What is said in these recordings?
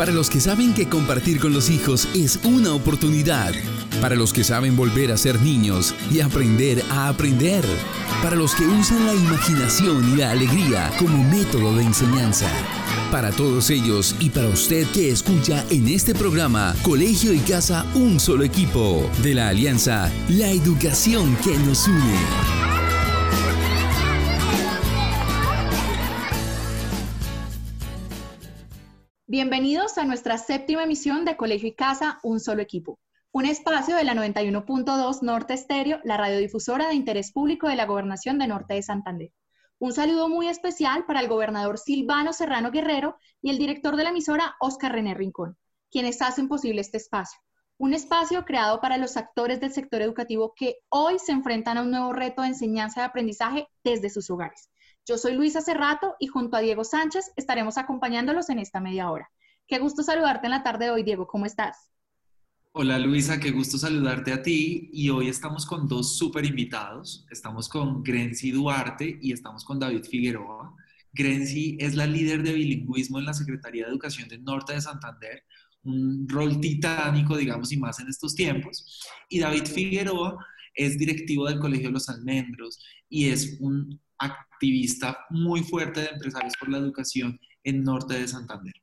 Para los que saben que compartir con los hijos es una oportunidad. Para los que saben volver a ser niños y aprender a aprender. Para los que usan la imaginación y la alegría como método de enseñanza. Para todos ellos y para usted que escucha en este programa Colegio y Casa Un Solo Equipo de la Alianza La Educación que nos une. Bienvenidos a nuestra séptima emisión de Colegio y Casa, un solo equipo. Un espacio de la 91.2 Norte Estéreo, la radiodifusora de interés público de la Gobernación de Norte de Santander. Un saludo muy especial para el gobernador Silvano Serrano Guerrero y el director de la emisora, Oscar René Rincón, quienes hacen posible este espacio. Un espacio creado para los actores del sector educativo que hoy se enfrentan a un nuevo reto de enseñanza y aprendizaje desde sus hogares. Yo soy Luisa Cerrato y junto a Diego Sánchez estaremos acompañándolos en esta media hora. Qué gusto saludarte en la tarde de hoy, Diego. ¿Cómo estás? Hola Luisa, qué gusto saludarte a ti y hoy estamos con dos súper invitados. Estamos con Grenzi Duarte y estamos con David Figueroa. Grenzi es la líder de bilingüismo en la Secretaría de Educación del Norte de Santander, un rol titánico, digamos, y más en estos tiempos. Y David Figueroa es directivo del Colegio de los Almendros y es un activista muy fuerte de empresarios por la educación en Norte de Santander.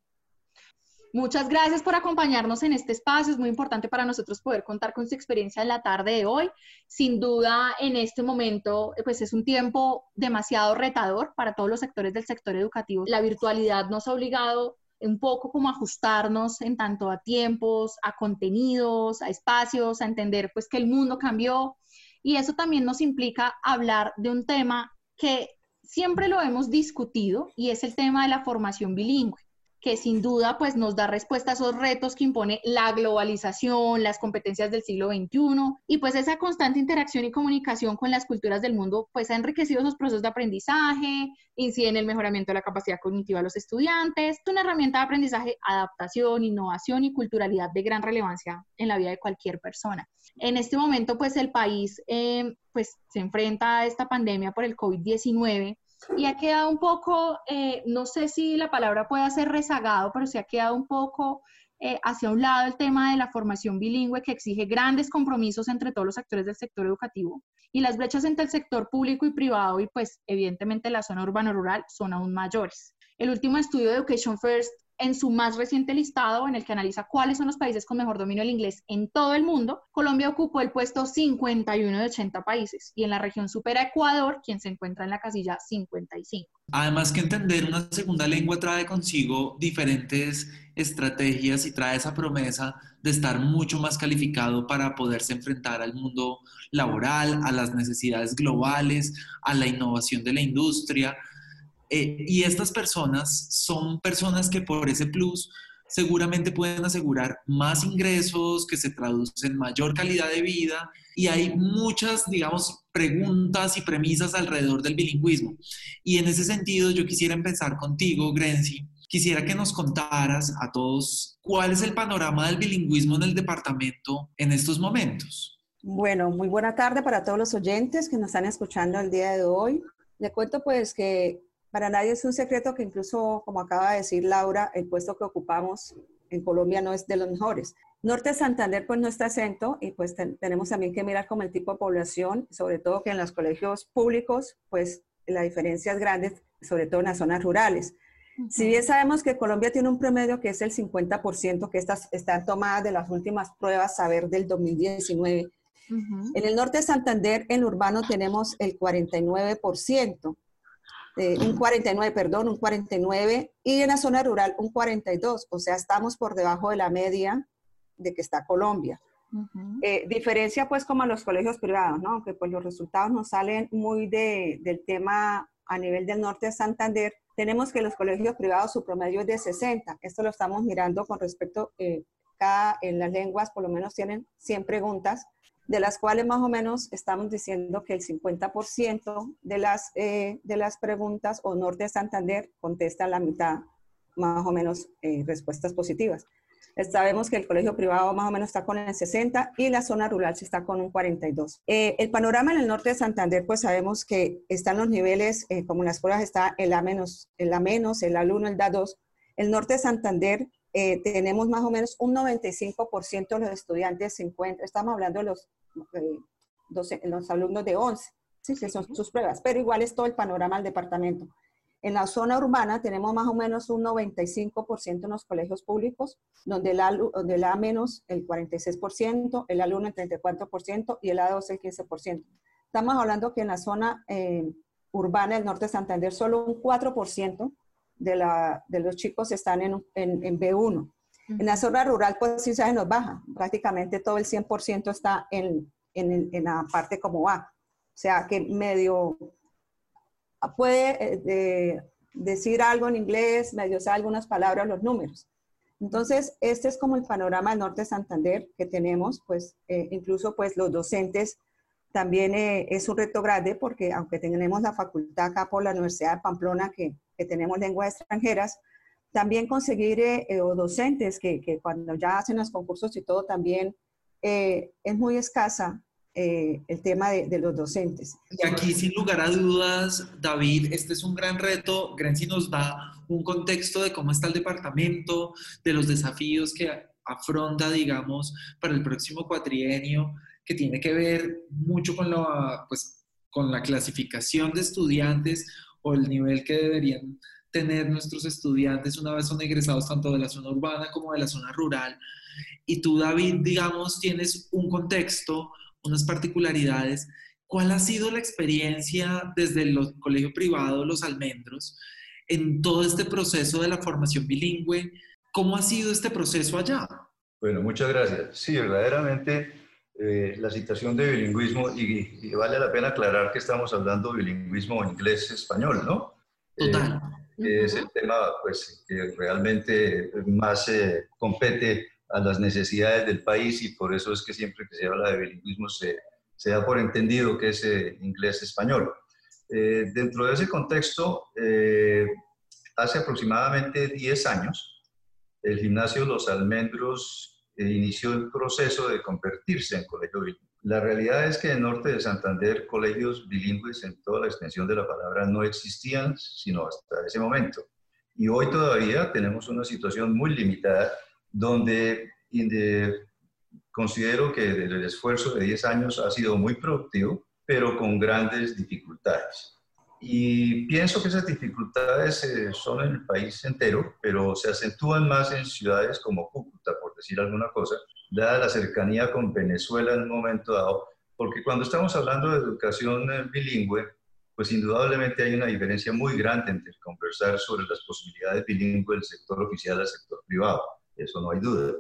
Muchas gracias por acompañarnos en este espacio. Es muy importante para nosotros poder contar con su experiencia en la tarde de hoy. Sin duda, en este momento, pues es un tiempo demasiado retador para todos los sectores del sector educativo. La virtualidad nos ha obligado un poco como ajustarnos en tanto a tiempos, a contenidos, a espacios, a entender pues que el mundo cambió y eso también nos implica hablar de un tema que siempre lo hemos discutido y es el tema de la formación bilingüe que sin duda pues nos da respuesta a esos retos que impone la globalización, las competencias del siglo XXI y pues esa constante interacción y comunicación con las culturas del mundo pues ha enriquecido esos procesos de aprendizaje, incide en el mejoramiento de la capacidad cognitiva de los estudiantes, es una herramienta de aprendizaje, adaptación, innovación y culturalidad de gran relevancia en la vida de cualquier persona. En este momento pues el país eh, pues se enfrenta a esta pandemia por el COVID-19 y ha quedado un poco, eh, no sé si la palabra puede ser rezagado, pero se ha quedado un poco eh, hacia un lado el tema de la formación bilingüe que exige grandes compromisos entre todos los actores del sector educativo y las brechas entre el sector público y privado y pues evidentemente la zona urbano-rural son aún mayores. El último estudio de Education First en su más reciente listado, en el que analiza cuáles son los países con mejor dominio del inglés en todo el mundo, Colombia ocupó el puesto 51 de 80 países y en la región supera a Ecuador, quien se encuentra en la casilla 55. Además que entender una segunda lengua trae consigo diferentes estrategias y trae esa promesa de estar mucho más calificado para poderse enfrentar al mundo laboral, a las necesidades globales, a la innovación de la industria. Eh, y estas personas son personas que por ese plus seguramente pueden asegurar más ingresos, que se traducen en mayor calidad de vida y hay muchas, digamos, preguntas y premisas alrededor del bilingüismo. Y en ese sentido yo quisiera empezar contigo, Grenzi. Quisiera que nos contaras a todos cuál es el panorama del bilingüismo en el departamento en estos momentos. Bueno, muy buena tarde para todos los oyentes que nos están escuchando el día de hoy. Le cuento pues que para nadie es un secreto que incluso, como acaba de decir Laura, el puesto que ocupamos en Colombia no es de los mejores. Norte de Santander pues no está exento y pues tenemos también que mirar como el tipo de población, sobre todo que en los colegios públicos pues la diferencia es grande, sobre todo en las zonas rurales. Si bien sabemos que Colombia tiene un promedio que es el 50%, que estas están tomadas de las últimas pruebas saber del 2019, en el norte de Santander, en urbano, tenemos el 49%. Eh, un 49, perdón, un 49, y en la zona rural un 42, o sea, estamos por debajo de la media de que está Colombia. Eh, diferencia pues como a los colegios privados, ¿no? Que pues los resultados nos salen muy de, del tema a nivel del norte de Santander. Tenemos que los colegios privados su promedio es de 60. Esto lo estamos mirando con respecto, eh, cada, en las lenguas por lo menos tienen 100 preguntas de las cuales más o menos estamos diciendo que el 50% de las, eh, de las preguntas o Norte de Santander contesta la mitad, más o menos, eh, respuestas positivas. Sabemos que el colegio privado más o menos está con el 60 y la zona rural se está con un 42. Eh, el panorama en el norte de Santander, pues sabemos que están los niveles, como en las pruebas está el A el A el A1, el A2. El norte de Santander eh, tenemos más o menos un 95% de los estudiantes se encuentran, estamos hablando de los, eh, los alumnos de 11, ¿sí? que son sus pruebas, pero igual es todo el panorama del departamento. En la zona urbana tenemos más o menos un 95% en los colegios públicos, donde el, donde el A menos el 46%, el A1 el 34% y el A2 el 15%. Estamos hablando que en la zona eh, urbana del norte de Santander solo un 4% de, la, de los chicos están en, en, B1. En la zona rural, pues sí se nos baja. Prácticamente todo el 100% está en, en, en, la parte como A. O sea que medio puede eh, decir algo en inglés, medio sabe algunas palabras, los números. Entonces, este es como el panorama del norte de Santander que tenemos, pues eh, incluso pues los docentes también eh, es un reto grande porque aunque tenemos la facultad acá por la Universidad de Pamplona que, que tenemos lenguas extranjeras, también conseguir eh, eh, docentes que, que, cuando ya hacen los concursos y todo también es muy escasa el tema de, de, los docentes. Y aquí, sin lugar a dudas, David, este es un gran reto. Grenzi nos da un contexto de cómo está el departamento, de los desafíos que afronta, digamos, para el próximo cuatrienio que tiene que ver mucho con la, pues, con la clasificación de estudiantes el nivel que deberían tener nuestros estudiantes una vez son egresados tanto de la zona urbana como de la zona rural. Y tú, David, digamos, tienes un contexto, unas particularidades. ¿Cuál ha sido la experiencia desde el colegio privado Los Almendros en todo este proceso de la formación bilingüe? ¿Cómo ha sido este proceso allá? Bueno, muchas gracias. Sí, verdaderamente eh, la situación de bilingüismo y, vale la pena aclarar que estamos hablando de bilingüismo inglés-español, ¿no? Total. Eh, es el tema pues, que realmente más eh, compete a las necesidades del país y por eso es que siempre que se habla de bilingüismo se, se da por entendido que es inglés-español. dentro de ese contexto, hace aproximadamente 10 años, el gimnasio Los Almendros inició el proceso de convertirse en colegio bilingüe. La realidad es que en norte de Santander colegios bilingües en toda la extensión de la palabra no existían, sino hasta ese momento. Y hoy todavía tenemos una situación muy limitada donde considero que el esfuerzo de 10 años ha sido muy productivo, pero con grandes dificultades. Y pienso que esas dificultades eh, son en el país entero, pero se acentúan más en ciudades como Cúcuta, por decir alguna cosa, dada la cercanía con Venezuela en un momento dado, porque cuando estamos hablando de educación eh, bilingüe, pues indudablemente hay una diferencia muy grande entre conversar sobre las posibilidades bilingües del sector oficial al sector privado, eso no hay duda.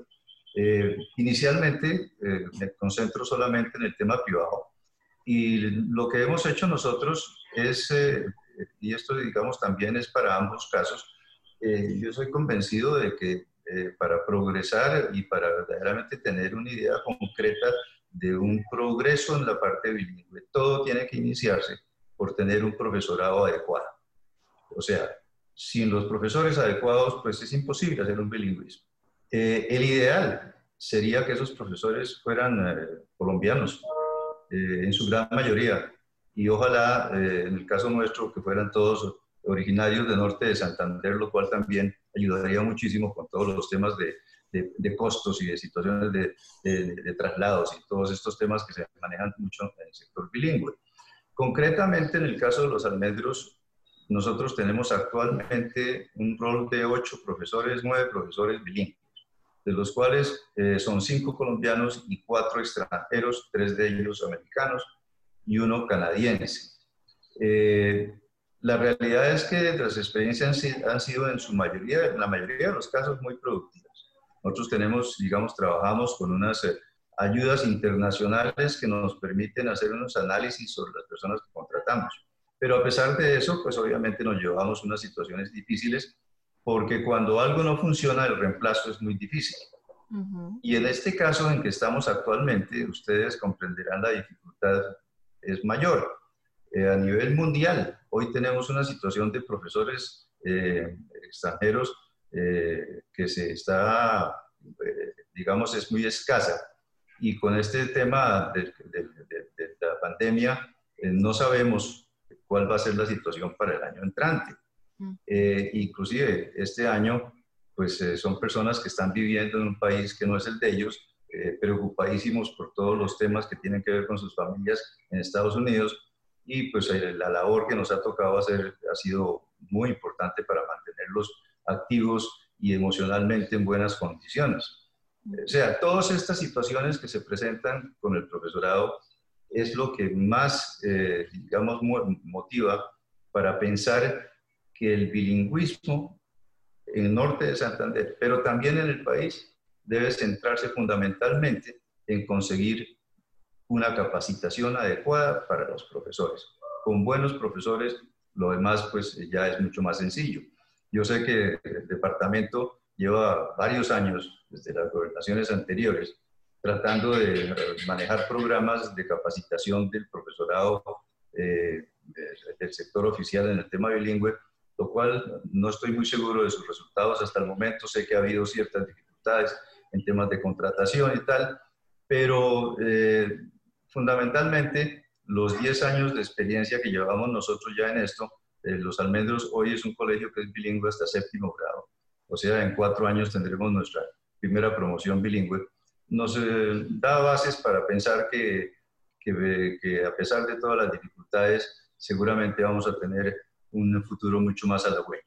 Eh, inicialmente me concentro solamente en el tema privado y lo que hemos hecho nosotros es, eh, y esto digamos también es para ambos casos, eh, yo soy convencido de que eh, para progresar y para verdaderamente tener una idea concreta de un progreso en la parte bilingüe, todo tiene que iniciarse por tener un profesorado adecuado. O sea, sin los profesores adecuados, pues es imposible hacer un bilingüismo. el ideal sería que esos profesores fueran colombianos, en su gran mayoría, y ojalá eh, en el caso nuestro que fueran todos originarios de norte de Santander, lo cual también ayudaría muchísimo con todos los temas de, de, costos y de situaciones de, de, traslados y todos estos temas que se manejan mucho en el sector bilingüe. Concretamente, en el caso de los almendros, nosotros tenemos actualmente un rol de ocho profesores, nueve profesores bilingües, de los cuales eh, son cinco colombianos y cuatro extranjeros, tres de ellos americanos, y uno canadiense. Eh, la realidad es que las experiencias han sido en su mayoría, en la mayoría de los casos, muy productivas. Nosotros tenemos, digamos, trabajamos con unas eh, ayudas internacionales que nos permiten hacer unos análisis sobre las personas que contratamos. Pero a pesar de eso, pues obviamente nos llevamos unas situaciones difíciles porque cuando algo no funciona, el reemplazo es muy difícil. Y en este caso en que estamos actualmente, ustedes comprenderán la dificultad es mayor. Eh, a nivel mundial, hoy tenemos una situación de profesores eh, extranjeros eh, que se está, digamos, es muy escasa. Y con este tema de, la pandemia, no sabemos cuál va a ser la situación para el año entrante. Mm. inclusive este año pues eh, son personas que están viviendo en un país que no es el de ellos, eh, preocupadísimos por todos los temas que tienen que ver con sus familias en Estados Unidos y pues la labor que nos ha tocado hacer ha sido muy importante para mantenerlos activos y emocionalmente en buenas condiciones. O sea, todas estas situaciones que se presentan con el profesorado es lo que más, eh, digamos, motiva para pensar que el bilingüismo en el norte de Santander, pero también en el país, debe centrarse fundamentalmente en conseguir una capacitación adecuada para los profesores. Con buenos profesores, lo demás pues ya es mucho más sencillo. Yo sé que el departamento lleva varios años, desde las gobernaciones anteriores, tratando de manejar programas de capacitación del profesorado eh, del sector oficial en el tema bilingüe, lo cual no estoy muy seguro de sus resultados hasta el momento. Sé que ha habido ciertas dificultades en temas de contratación y tal, pero eh, fundamentalmente los 10 años de experiencia que llevamos nosotros ya en esto, eh, Los Almendros hoy es un colegio que es bilingüe hasta séptimo grado. O sea, en cuatro años tendremos nuestra primera promoción bilingüe. Nos eh, da bases para pensar que, a pesar de todas las dificultades, seguramente vamos a tener un futuro mucho más halagüeño.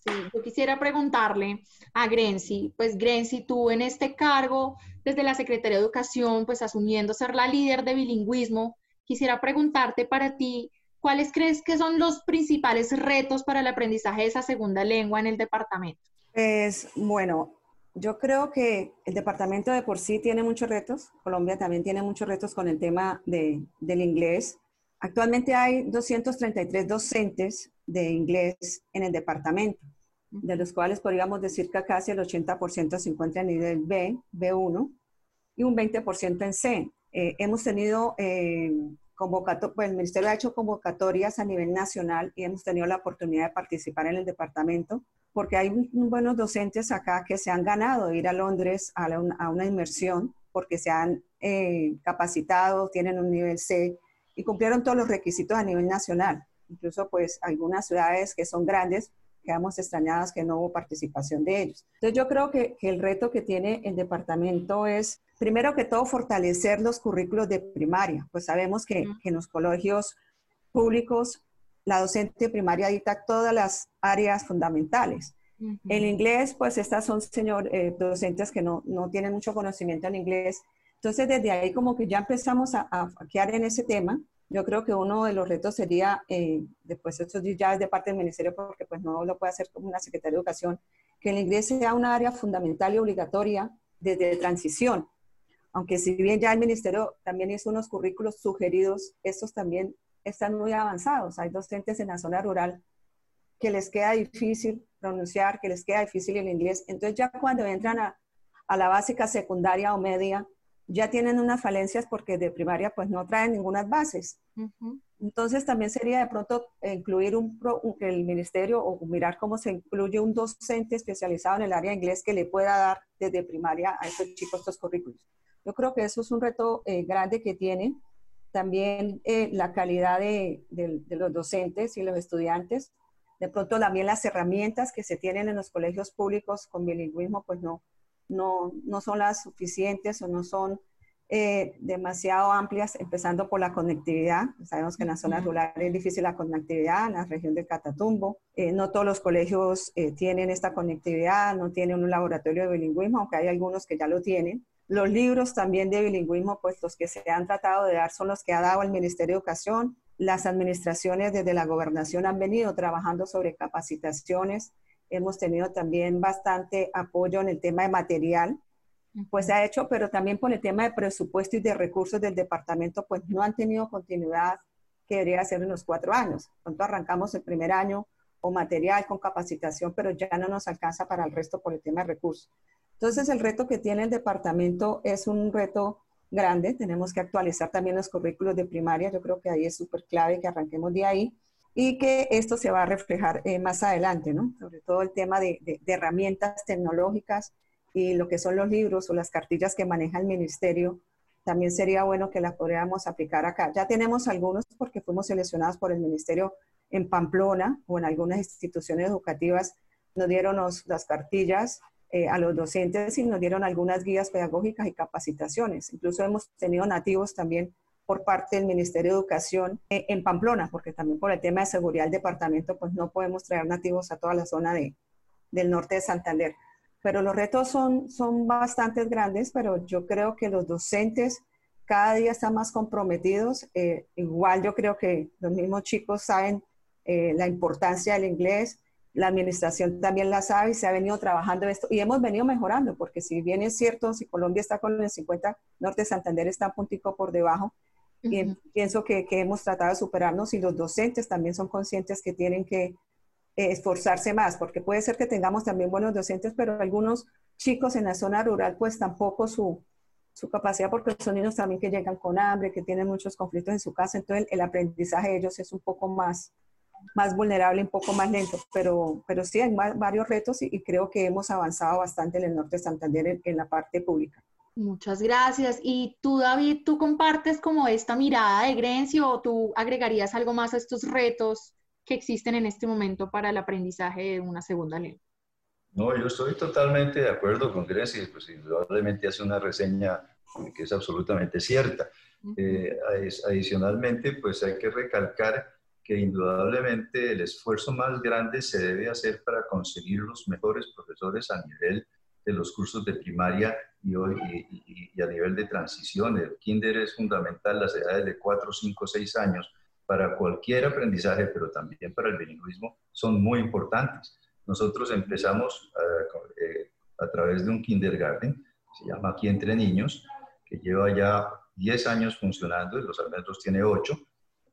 Sí, yo quisiera preguntarle a Grenzi, pues Grenzi, tú en este cargo, desde la Secretaría de Educación, pues asumiendo ser la líder de bilingüismo, quisiera preguntarte para ti, ¿cuáles crees que son los principales retos para el aprendizaje de esa segunda lengua en el departamento? Pues bueno, yo creo que el departamento de por sí tiene muchos retos, Colombia también tiene muchos retos con el tema de, del inglés. Actualmente hay 233 docentes de inglés en el departamento, de los cuales podríamos decir que casi el 80% se encuentra en nivel B, B1 y un 20% en C. Eh, hemos tenido eh, pues el Ministerio ha hecho convocatorias a nivel nacional y hemos tenido la oportunidad de participar en el departamento porque hay buenos docentes acá que se han ganado ir a Londres a, una inmersión porque se han eh, capacitado, tienen un nivel C y cumplieron todos los requisitos a nivel nacional. Incluso pues algunas ciudades que son grandes quedamos extrañadas que no hubo participación de ellos. Entonces yo creo que, que, el reto que tiene el departamento es, primero que todo, fortalecer los currículos de primaria. Pues sabemos que, que en los colegios públicos la docente primaria dicta todas las áreas fundamentales. El inglés, pues estas son señor, eh, docentes que no, no, tienen mucho conocimiento en inglés. Entonces, desde ahí como que ya empezamos a, a quedar en ese tema yo creo que uno de los retos sería, eh, después esto ya es de parte del ministerio porque pues no lo puede hacer como una Secretaría de Educación, que el inglés sea un área fundamental y obligatoria desde transición. Aunque si bien ya el ministerio también hizo unos currículos sugeridos, estos también están muy avanzados. Hay docentes en la zona rural que les queda difícil pronunciar, que les queda difícil el inglés. Entonces ya cuando entran a, a la básica, secundaria o media, ya tienen unas falencias porque de primaria pues no traen ninguna bases. Entonces también sería de pronto incluir un, el ministerio o mirar cómo se incluye un docente especializado en el área de inglés que le pueda dar desde primaria a esos chicos estos currículos. Yo creo que eso es un reto eh, grande que tiene. También eh, la calidad de, de, los docentes y los estudiantes. De pronto también las herramientas que se tienen en los colegios públicos con bilingüismo pues no, no, no son las suficientes o no son eh, demasiado amplias, empezando por la conectividad. Sabemos que en las zonas rurales es difícil la conectividad, en la región del Catatumbo. Eh, no todos los colegios eh, tienen esta conectividad, no tienen un laboratorio de bilingüismo, aunque hay algunos que ya lo tienen. Los libros también de bilingüismo, pues los que se han tratado de dar son los que ha dado el Ministerio de Educación. Las administraciones desde la gobernación han venido trabajando sobre capacitaciones hemos tenido también bastante apoyo en el tema de material, pues se ha hecho, pero también por el tema de presupuesto y de recursos del departamento, pues no han tenido continuidad que debería ser en los cuatro años. Pronto arrancamos el primer año con material, con capacitación, pero ya no nos alcanza para el resto por el tema de recursos. Entonces, el reto que tiene el departamento es un reto grande. Tenemos que actualizar también los currículos de primaria. Yo creo que ahí es súper clave que arranquemos de ahí y que esto se va a reflejar eh, más adelante, ¿no? Sobre todo el tema de, herramientas tecnológicas y lo que son los libros o las cartillas que maneja el ministerio, también sería bueno que las podríamos aplicar acá. Ya tenemos algunos porque fuimos seleccionados por el ministerio en Pamplona o en algunas instituciones educativas nos dieron las cartillas eh, a los docentes y nos dieron algunas guías pedagógicas y capacitaciones. Incluso hemos tenido nativos también por parte del Ministerio de Educación eh, en Pamplona, porque también por el tema de seguridad del departamento, pues no podemos traer nativos a toda la zona de, del norte de Santander. Pero los retos son, son bastante grandes, pero yo creo que los docentes cada día están más comprometidos. Eh, igual yo creo que los mismos chicos saben la importancia del inglés, la administración también la sabe y se ha venido trabajando esto y hemos venido mejorando, porque si bien es cierto, si Colombia está con el 50, Norte Santander está un puntico por debajo, y pienso que, que, hemos tratado de superarnos y los docentes también son conscientes que tienen que eh, esforzarse más, porque puede ser que tengamos también buenos docentes, pero algunos chicos en la zona rural pues tampoco su, su capacidad, porque son niños también que llegan con hambre, que tienen muchos conflictos en su casa, entonces el, el aprendizaje de ellos es un poco más, más vulnerable, un poco más lento, pero, pero sí hay varios retos y, creo que hemos avanzado bastante en el norte de Santander en, la parte pública. Muchas gracias. Y tú, David, ¿tú compartes como esta mirada de Grencio o tú agregarías algo más a estos retos que existen en este momento para el aprendizaje de una segunda lengua? No, yo estoy totalmente de acuerdo con Grecia, pues indudablemente hace una reseña que es absolutamente cierta. Eh, adicionalmente, pues hay que recalcar que indudablemente el esfuerzo más grande se debe hacer para conseguir los mejores profesores a nivel de los cursos de primaria y, y, a nivel de transición. El kinder es fundamental, las edades de 4, 5, 6 años para cualquier aprendizaje, pero también para el bilingüismo, son muy importantes. Nosotros empezamos a, eh, a través de un kindergarten, se llama Aquí Entre Niños, que lleva ya 10 años funcionando, y los almendros tiene 8,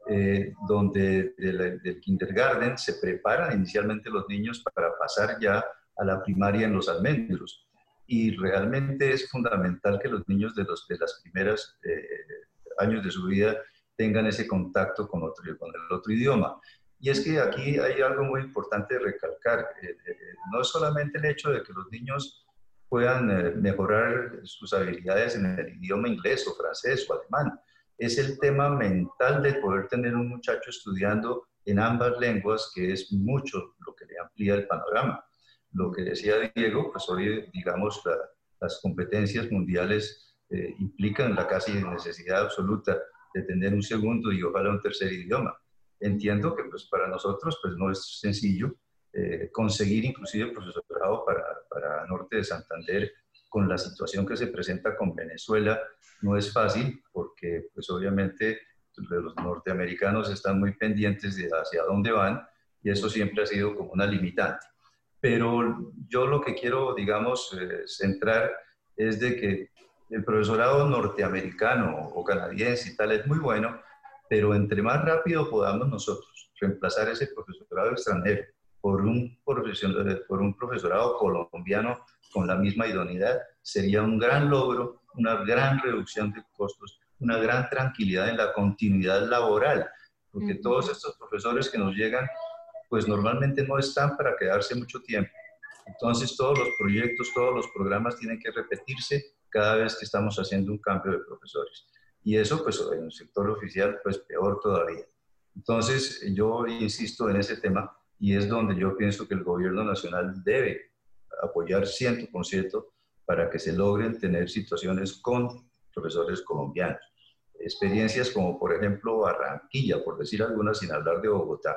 eh, donde del, kindergarten se preparan inicialmente los niños para pasar ya a la primaria en los almendros. Y realmente es fundamental que los niños de los de las primeras eh, años de su vida tengan ese contacto con, otro, con el otro idioma. Y es que aquí hay algo muy importante de recalcar. Eh, no es solamente el hecho de que los niños puedan mejorar sus habilidades en el idioma inglés o francés o alemán, es el tema mental de poder tener un muchacho estudiando en ambas lenguas, que es mucho lo que le amplía el panorama. Lo que decía Diego, pues hoy, digamos, las competencias mundiales eh, implican la casi necesidad absoluta de tener un segundo y ojalá un tercer idioma. Entiendo que pues para nosotros pues no es sencillo eh, conseguir inclusive profesorado para, para Norte de Santander con la situación que se presenta con Venezuela no es fácil porque pues obviamente los norteamericanos están muy pendientes de hacia dónde van y eso siempre ha sido como una limitante. Pero yo lo que quiero, digamos, eh, centrar es de que el profesorado norteamericano o canadiense y tal es muy bueno, pero entre más rápido podamos nosotros reemplazar ese profesorado extranjero por un, por un profesorado colombiano con la misma idoneidad, sería un gran logro una gran reducción de costos, una gran tranquilidad en la continuidad laboral, porque todos estos profesores que nos llegan, pues normalmente no están para quedarse mucho tiempo. Entonces todos los proyectos, todos los programas tienen que repetirse cada vez que estamos haciendo un cambio de profesores. Y eso, pues en el sector oficial, pues peor todavía. Entonces yo insisto en ese tema y es donde yo pienso que el gobierno nacional debe apoyar 100% para que se logren tener situaciones con profesores colombianos. Experiencias como, por ejemplo, Barranquilla, por decir algunas, sin hablar de Bogotá,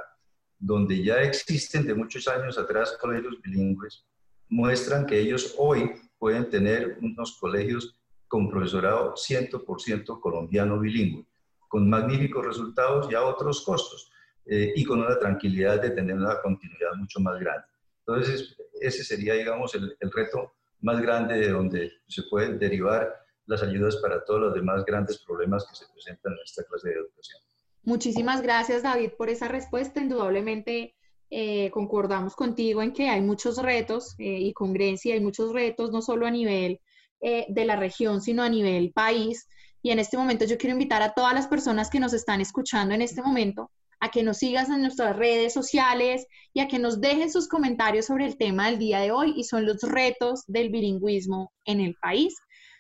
donde ya existen de muchos años atrás colegios bilingües, muestran que ellos hoy pueden tener unos colegios con profesorado 100% colombiano bilingüe, con magníficos resultados y a otros costos, eh, y con una tranquilidad de tener una continuidad mucho más grande. Entonces, ese sería, digamos, el, el reto más grande de donde se pueden derivar las ayudas para todos los demás grandes problemas que se presentan en esta clase de educación. Muchísimas gracias, David, por esa respuesta. Indudablemente eh, concordamos contigo en que hay muchos retos eh, y con Grecia hay muchos retos, no solo a nivel eh, de la región, sino a nivel país. Y en este momento yo quiero invitar a todas las personas que nos están escuchando en este momento a que nos sigas en nuestras redes sociales y a que nos dejen sus comentarios sobre el tema del día de hoy y son los retos del bilingüismo en el país.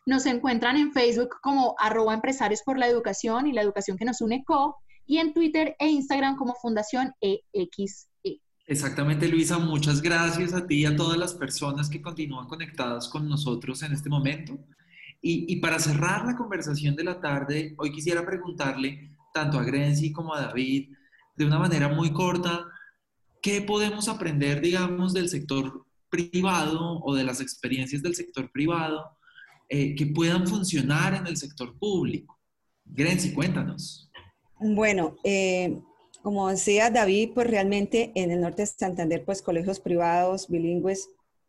Nos encuentran en Facebook como arroba empresarios por la educación y la educación que nos une co y en Twitter e Instagram como Fundación EXE. Exactamente, Luisa. Muchas gracias a ti y a todas las personas que continúan conectadas con nosotros en este momento. Y, para cerrar la conversación de la tarde, hoy quisiera preguntarle tanto a Grenzi como a David, de una manera muy corta, ¿qué podemos aprender, digamos, del sector privado o de las experiencias del sector privado eh, que puedan funcionar en el sector público? Grenzi, cuéntanos. Bueno, eh, como decía David, pues realmente en el norte de Santander, pues colegios privados, bilingües,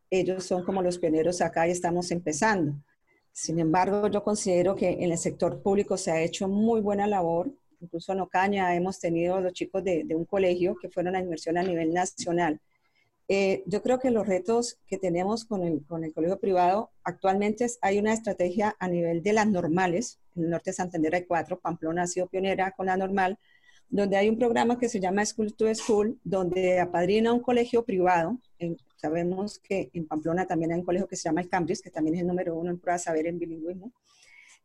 ellos son como los pioneros acá y estamos empezando. Sin embargo, yo considero que en el sector público se ha hecho muy buena labor. Incluso en Ocaña hemos tenido los chicos de, un colegio que fueron a inversión a nivel nacional. Eh, yo creo que los retos que tenemos con el, con el colegio privado, actualmente hay una estrategia a nivel de las normales. En el norte de Santander hay cuatro, Pamplona ha sido pionera con la normal, donde hay un programa que se llama School to School, donde apadrina un colegio privado. sabemos que en Pamplona también hay un colegio que se llama el Cambridge, que también es el número uno en prueba de saber en bilingüismo.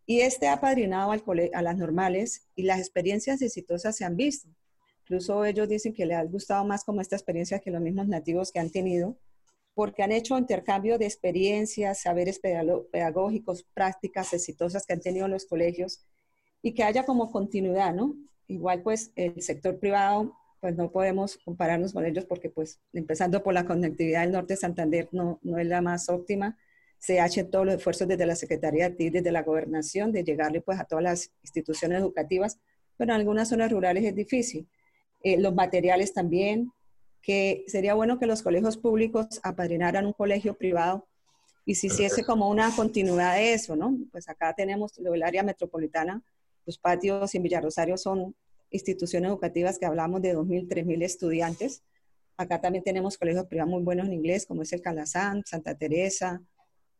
Y este ha apadrinado al a las normales y las experiencias exitosas se han visto. Incluso ellos dicen que les ha gustado más como esta experiencia que los mismos nativos que han tenido, porque han hecho intercambio de experiencias, saberes pedagógicos, prácticas exitosas que han tenido los colegios y que haya como continuidad, ¿no? igual pues el sector privado, pues no podemos compararnos con ellos porque pues empezando por la conectividad del norte de Santander no, no es la más óptima. Se hacen todos los esfuerzos desde la Secretaría de desde la gobernación, de llegarle pues a todas las instituciones educativas, pero en algunas zonas rurales es difícil. Eh, los materiales también, que sería bueno que los colegios públicos apadrinaran un colegio privado y si hiciese como una continuidad de eso, ¿no? Pues acá tenemos el área metropolitana, los patios en Villarrosario son instituciones educativas que hablamos de 2.000, 3.000 estudiantes. Acá también tenemos colegios privados muy buenos en inglés, como es el Calazán, Santa Teresa.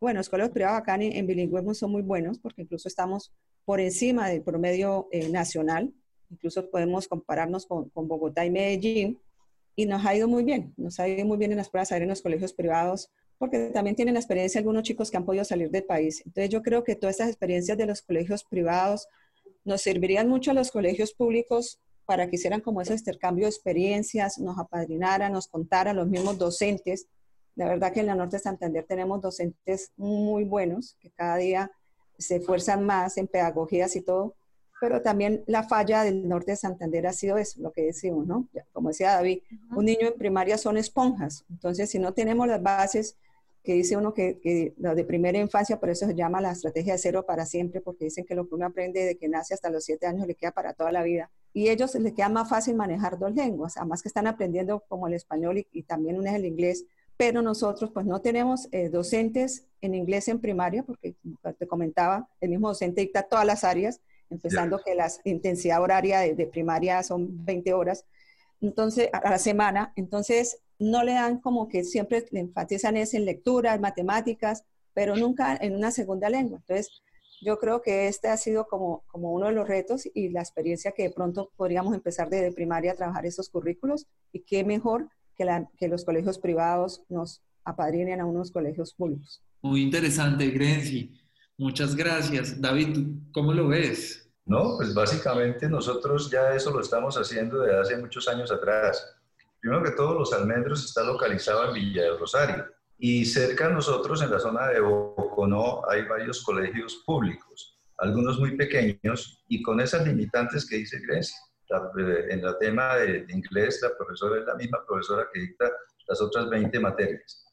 Bueno, los colegios privados acá en, bilingüismo son muy buenos porque incluso estamos por encima del promedio eh, nacional. Incluso podemos compararnos con, Bogotá y Medellín. Y nos ha ido muy bien, nos ha ido muy bien en las pruebas en los colegios privados porque también tienen la experiencia algunos chicos que han podido salir del país. Entonces yo creo que todas estas experiencias de los colegios privados, nos servirían mucho a los colegios públicos para que hicieran como ese intercambio de experiencias, nos apadrinaran, nos contaran los mismos docentes. La verdad que en la Norte de Santander tenemos docentes muy buenos que cada día se esfuerzan más en pedagogías y todo, pero también la falla del Norte de Santander ha sido eso, lo que decimos, ¿no? Como decía David, un niño en primaria son esponjas, entonces si no tenemos las bases que dice uno que, que de primera infancia, por eso se llama la estrategia de cero para siempre, porque dicen que lo que uno aprende de que nace hasta los siete años le queda para toda la vida. Y ellos les queda más fácil manejar dos lenguas, además que están aprendiendo como el español y, también uno es el inglés, pero nosotros pues no tenemos eh, docentes en inglés en primaria, porque como te comentaba, el mismo docente dicta todas las áreas, empezando que la intensidad horaria de, de primaria son 20 horas, entonces, a la semana, entonces no le dan como que siempre le enfatizan es en lectura, en matemáticas, pero nunca en una segunda lengua. Entonces, yo creo que este ha sido como, como uno de los retos y la experiencia que de pronto podríamos empezar desde primaria a trabajar esos currículos y qué mejor que, la, que los colegios privados nos apadrinen a unos colegios públicos. Muy interesante, Grenzi. Muchas gracias. David, ¿cómo lo ves? No, pues básicamente nosotros ya eso lo estamos haciendo desde hace muchos años atrás. Primero que todo, Los Almendros está localizado en Villa del Rosario y cerca de nosotros, en la zona de Boconó, hay varios colegios públicos, algunos muy pequeños y con esas limitantes que dice Grecia. Eh, en el tema de, inglés, la profesora es la misma profesora que dicta las otras 20 materias.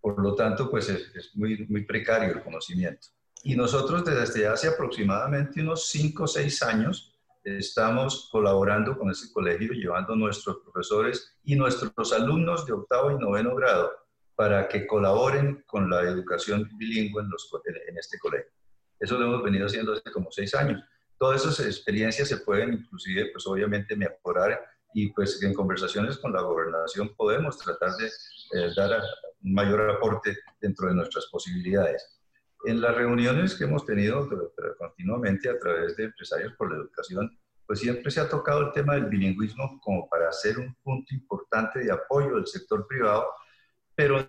Por lo tanto, pues es, muy, muy precario el conocimiento. Y nosotros desde hace aproximadamente unos 5 o 6 años estamos colaborando con ese colegio, llevando nuestros profesores y nuestros alumnos de octavo y noveno grado para que colaboren con la educación bilingüe en, este colegio. Eso lo hemos venido haciendo hace como seis años. Todas esas experiencias se pueden inclusive, pues obviamente, mejorar y pues en conversaciones con la gobernación podemos tratar de eh, dar mayor aporte dentro de nuestras posibilidades. En las reuniones que hemos tenido continuamente a través de empresarios por la educación, pues siempre se ha tocado el tema del bilingüismo como para ser un punto importante de apoyo del sector privado, pero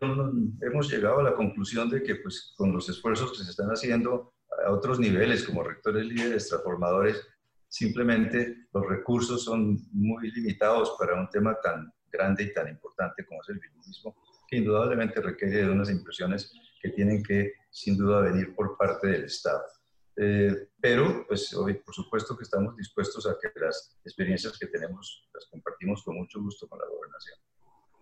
hemos llegado a la conclusión de que pues con los esfuerzos que se están haciendo a otros niveles como rectores líderes, transformadores, simplemente los recursos son muy limitados para un tema tan grande y tan importante como es el bilingüismo, que indudablemente requiere de unas impresiones que tienen que, sin duda, venir por parte del Estado. Eh, pero, pues, hoy, por supuesto que estamos dispuestos a que las experiencias que tenemos las compartimos con mucho gusto con la gobernación.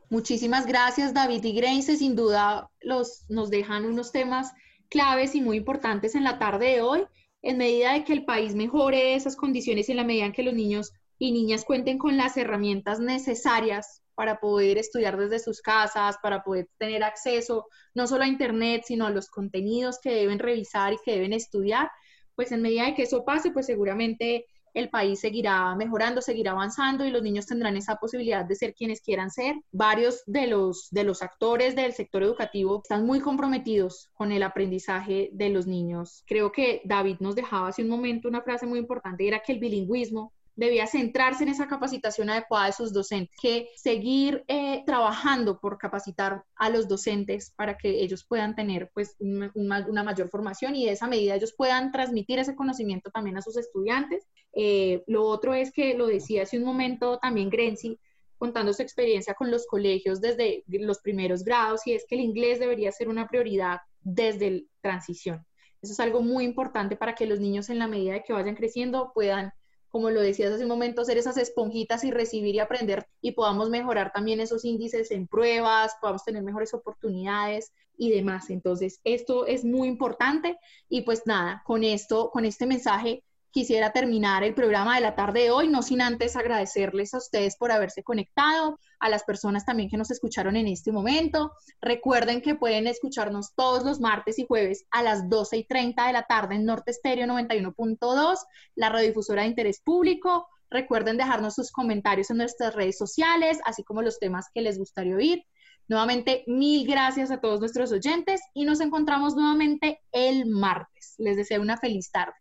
Muchísimas gracias, David y Grace. Sin duda, los, nos dejan unos temas claves y muy importantes en la tarde de hoy. En medida de que el país mejore esas condiciones y en la medida en que los niños y niñas cuenten con las herramientas necesarias para poder estudiar desde sus casas, para poder tener acceso no solo a Internet, sino a los contenidos que deben revisar y que deben estudiar, pues en medida de que eso pase, pues seguramente el país seguirá mejorando, seguirá avanzando y los niños tendrán esa posibilidad de ser quienes quieran ser. Varios de los, de los actores del sector educativo están muy comprometidos con el aprendizaje de los niños. Creo que David nos dejaba hace un momento una frase muy importante, era que el bilingüismo debía centrarse en esa capacitación adecuada de sus docentes, que seguir eh, trabajando por capacitar a los docentes para que ellos puedan tener pues una, mayor formación y de esa medida ellos puedan transmitir ese conocimiento también a sus estudiantes. Eh, lo otro es que lo decía hace un momento también Grenzi, contando su experiencia con los colegios desde los primeros grados y es que el inglés debería ser una prioridad desde la transición. Eso es algo muy importante para que los niños en la medida de que vayan creciendo puedan como lo decías hace un momento, ser esas esponjitas y recibir y aprender y podamos mejorar también esos índices en pruebas, podamos tener mejores oportunidades y demás. Entonces, esto es muy importante y pues nada, con esto, con este mensaje quisiera terminar el programa de la tarde de hoy, no sin antes agradecerles a ustedes por haberse conectado, a las personas también que nos escucharon en este momento. Recuerden que pueden escucharnos todos los martes y jueves a las 12 y 30 de la tarde en Norte Estéreo 91.2, la radiodifusora de interés público. Recuerden dejarnos sus comentarios en nuestras redes sociales, así como los temas que les gustaría oír. Nuevamente, mil gracias a todos nuestros oyentes y nos encontramos nuevamente el martes. Les deseo una feliz tarde.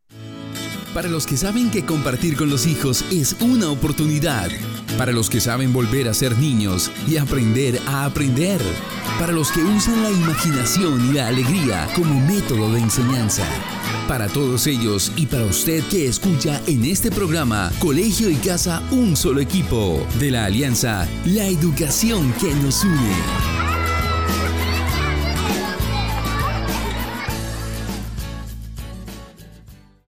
Para los que saben que compartir con los hijos es una oportunidad. Para los que saben volver a ser niños y aprender a aprender. Para los que usan la imaginación y la alegría como método de enseñanza. Para todos ellos y para usted que escucha en este programa Colegio y Casa Un Solo Equipo de la Alianza La Educación que nos une.